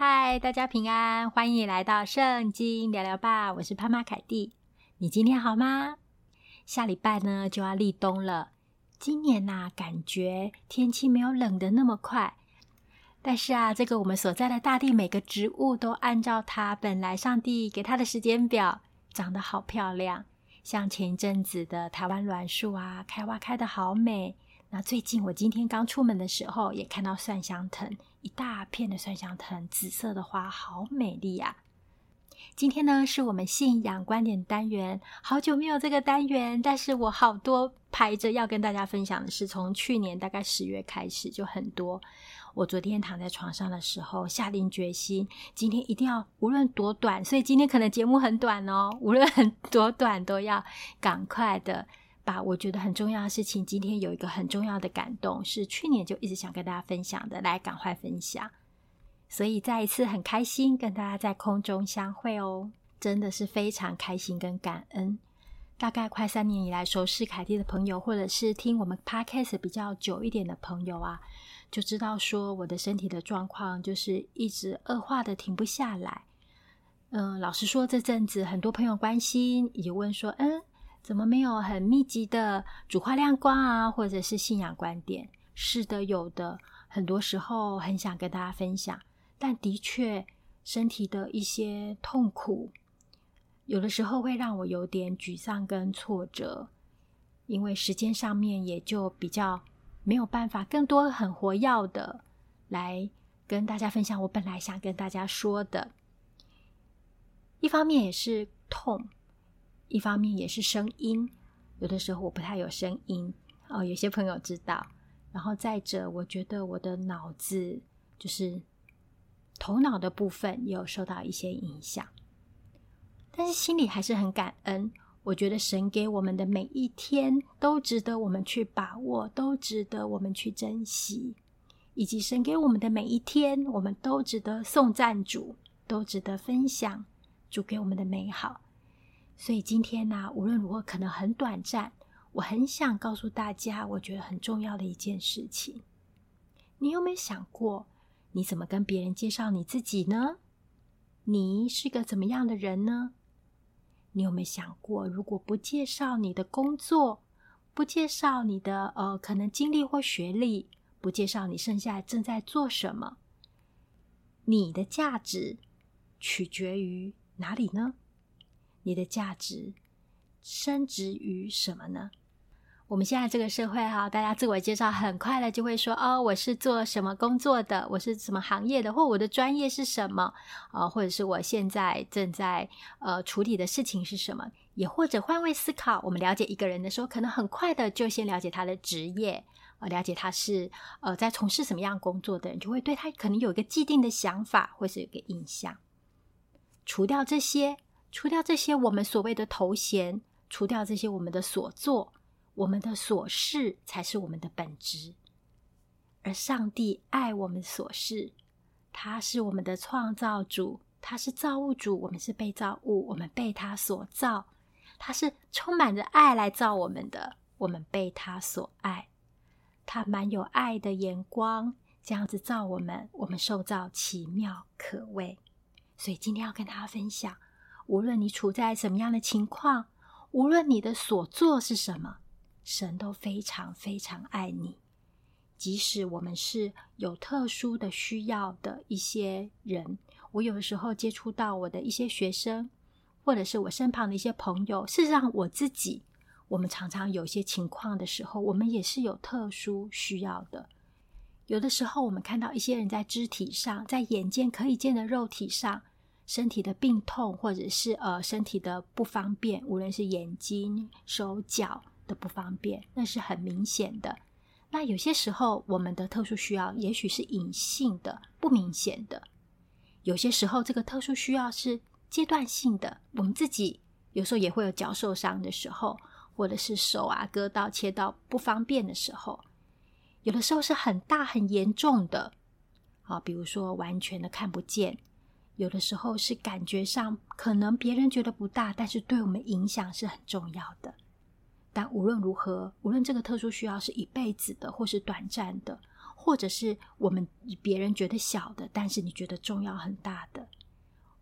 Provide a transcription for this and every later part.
嗨，大家平安，欢迎你来到圣经聊聊吧。我是潘妈凯蒂，你今天好吗？下礼拜呢就要立冬了。今年呐、感觉天气没有冷的那么快，但是啊，这个我们所在的大地，每个植物都按照它本来上帝给它的时间表，长得好漂亮。像前一阵子的台湾栾树啊，开花开得好美。那最近我今天刚出门的时候，也看到蒜香藤，一大片的蒜香藤，紫色的花，好美丽呀、啊！今天呢，是我们信仰观点单元，好久没有这个单元，但是我好多排着要跟大家分享的是，从去年大概十月开始就很多。我昨天躺在床上的时候，下定决心，今天一定要无论多短，所以今天可能节目很短哦，无论多短都要赶快的。把我觉得很重要的事情，今天有一个很重要的感动，是去年就一直想跟大家分享的，来赶快分享。所以再一次很开心跟大家在空中相会哦，真的是非常开心跟感恩。大概快三年以来，熟识凯蒂的朋友，或者是听我们 Podcast 比较久一点的朋友啊，就知道说我的身体的状况就是一直恶化的停不下来。嗯，老实说，这阵子很多朋友关心，也问说，嗯。怎么没有很密集的主话亮光啊，或者是信仰观点？是的，有的。很多时候很想跟大家分享，但的确身体的一些痛苦，有的时候会让我有点沮丧跟挫折，因为时间上面也就比较没有办法更多很活跃的来跟大家分享我本来想跟大家说的。一方面也是痛。一方面也是声音，有的时候我不太有声音哦，有些朋友知道。然后再者，我觉得我的脑子就是头脑的部分也有受到一些影响，但是心里还是很感恩。我觉得神给我们的每一天都值得我们去把握，都值得我们去珍惜，以及神给我们的每一天，我们都值得颂赞主，都值得分享主给我们的美好。所以今天呢、无论如何可能很短暂，我很想告诉大家，我觉得很重要的一件事情。你有没有想过，你怎么跟别人介绍你自己呢？你是个怎么样的人呢？你有没有想过，如果不介绍你的工作，不介绍你的呃可能经历或学历，不介绍你剩下正在做什么，你的价值取决于哪里呢？你的价值升值于什么呢？我们现在这个社会哈，大家自我介绍很快的就会说哦，我是做什么工作的，我是什么行业的，或我的专业是什么啊、或者是我现在正在呃处理的事情是什么，也或者换位思考，我们了解一个人的时候，可能很快的就先了解他的职业，呃，了解他是呃在从事什么样工作的人，就会对他可能有一个既定的想法，或是有一个印象。除掉这些。除掉这些我们所谓的头衔，除掉这些我们的所作，我们的所事才是我们的本质。而上帝爱我们所事，他是我们的创造主，他是造物主，我们是被造物，我们被他所造，他是充满着爱来造我们的，我们被他所爱，他满有爱的眼光，这样子造我们，我们受造奇妙可畏。所以今天要跟大家分享。无论你处在什么样的情况，无论你的所作是什么，神都非常非常爱你。即使我们是有特殊的需要的一些人，我有的时候接触到我的一些学生，或者是我身旁的一些朋友，事实上我自己，我们常常有些情况的时候，我们也是有特殊需要的。有的时候，我们看到一些人在肢体上，在眼见可以见的肉体上。身体的病痛，或者是呃身体的不方便，无论是眼睛、手脚的不方便，那是很明显的。那有些时候，我们的特殊需要也许是隐性的、不明显的；有些时候，这个特殊需要是阶段性的。我们自己有时候也会有脚受伤的时候，或者是手啊割到、切到不方便的时候；有的时候是很大、很严重的，啊，比如说完全的看不见。有的时候是感觉上可能别人觉得不大，但是对我们影响是很重要的。但无论如何，无论这个特殊需要是一辈子的，或是短暂的，或者是我们别人觉得小的，但是你觉得重要很大的，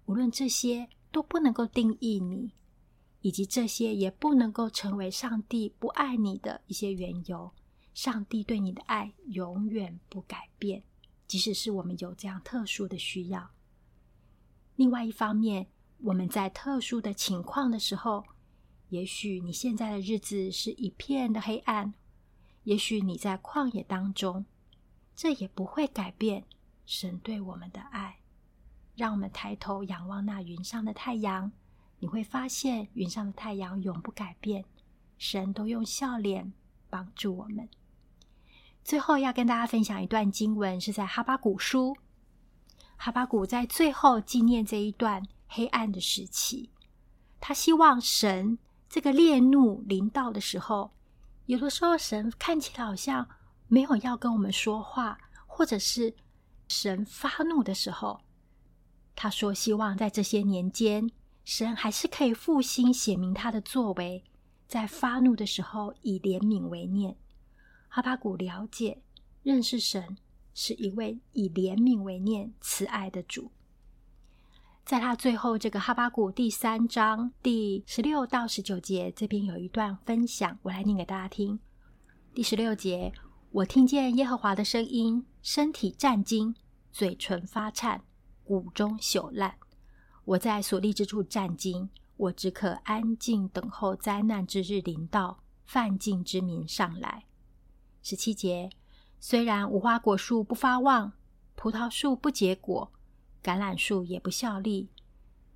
无论这些都不能够定义你，以及这些也不能够成为上帝不爱你的一些缘由。上帝对你的爱永远不改变，即使是我们有这样特殊的需要。另外一方面，我们在特殊的情况的时候，也许你现在的日子是一片的黑暗，也许你在旷野当中。这也不会改变神对我们的爱。让我们抬头仰望那云上的太阳，你会发现云上的太阳永不改变，神都用笑脸帮助我们。最后要跟大家分享一段经文，是在哈巴谷书。哈巴谷在最后纪念这一段黑暗的时期，他希望神这个烈怒临到的时候，有的时候神看起来好像。没有要跟我们说话，或者是神发怒的时候，他说希望在这些年间，神还是可以复兴显明他的作为，在发怒的时候以怜悯为念。哈巴谷了解认识神是一位以怜悯为念、慈爱的主。在他最后这个哈巴谷第三章第十六到十九节这边有一段分享，我来念给大家听。第十六节。我听见耶和华的声音，身体战惊，嘴唇发颤，骨中朽烂。我在所立之处战惊，我只可安静等候灾难之日临到，犯境之民上来。十七节，虽然无花果树不发旺，葡萄树不结果，橄榄树也不效力，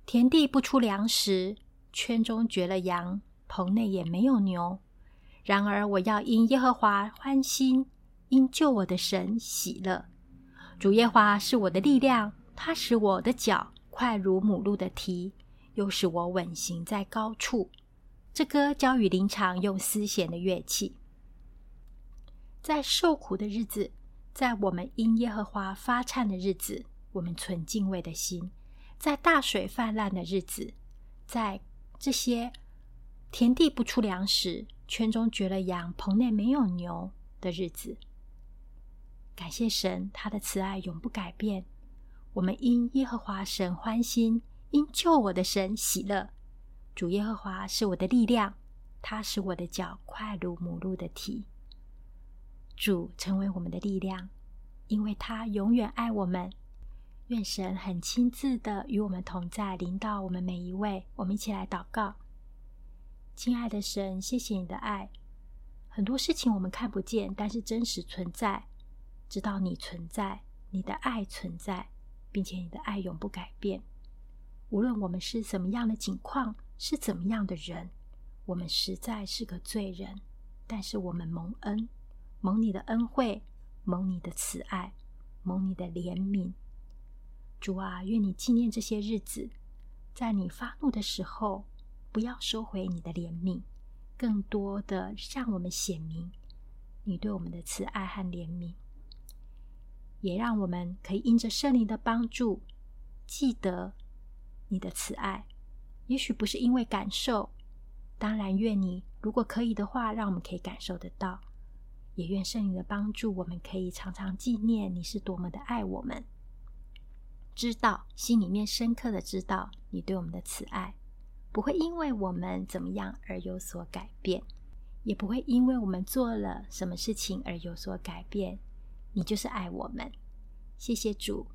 田地不出粮食，圈中绝了羊，棚内也没有牛。然而，我要因耶和华欢心，因救我的神喜乐。主耶和华是我的力量，他使我的脚快如母鹿的蹄，又使我稳行在高处。这歌交与灵场用丝弦的乐器。在受苦的日子，在我们因耶和华发颤的日子，我们存敬畏的心；在大水泛滥的日子，在这些田地不出粮食。圈中绝了羊，棚内没有牛的日子，感谢神，他的慈爱永不改变。我们因耶和华神欢心，因救我的神喜乐。主耶和华是我的力量，他使我的脚快如母鹿的蹄。主成为我们的力量，因为他永远爱我们。愿神很亲自的与我们同在，临到我们每一位。我们一起来祷告。亲爱的神，谢谢你的爱。很多事情我们看不见，但是真实存在。知道你存在，你的爱存在，并且你的爱永不改变。无论我们是怎么样的境况，是怎么样的人，我们实在是个罪人。但是我们蒙恩，蒙你的恩惠，蒙你的慈爱，蒙你的怜悯。主啊，愿你纪念这些日子，在你发怒的时候。不要收回你的怜悯，更多的向我们显明你对我们的慈爱和怜悯，也让我们可以因着圣灵的帮助，记得你的慈爱。也许不是因为感受，当然愿你如果可以的话，让我们可以感受得到。也愿圣灵的帮助，我们可以常常纪念你是多么的爱我们，知道心里面深刻的知道你对我们的慈爱。不会因为我们怎么样而有所改变，也不会因为我们做了什么事情而有所改变。你就是爱我们，谢谢主，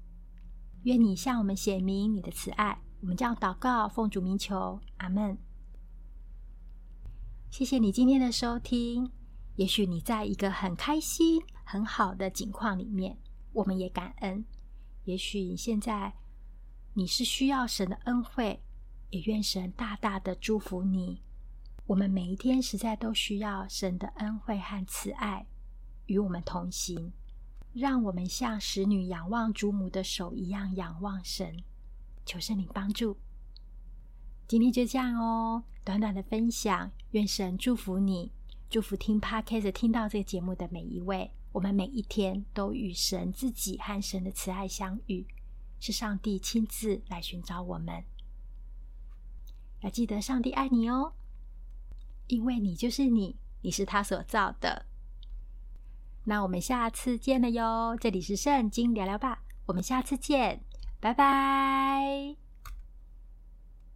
愿你向我们显明你的慈爱。我们这样祷告，奉主名求，阿门。谢谢你今天的收听。也许你在一个很开心、很好的境况里面，我们也感恩。也许你现在你是需要神的恩惠。也愿神大大的祝福你。我们每一天实在都需要神的恩惠和慈爱与我们同行，让我们像使女仰望主母的手一样仰望神。求圣灵帮助。今天就这样哦，短短的分享。愿神祝福你，祝福听 Podcast 听到这个节目的每一位。我们每一天都与神自己和神的慈爱相遇，是上帝亲自来寻找我们。要记得，上帝爱你哦，因为你就是你，你是他所造的。那我们下次见了哟！这里是圣经聊聊吧，我们下次见，拜拜。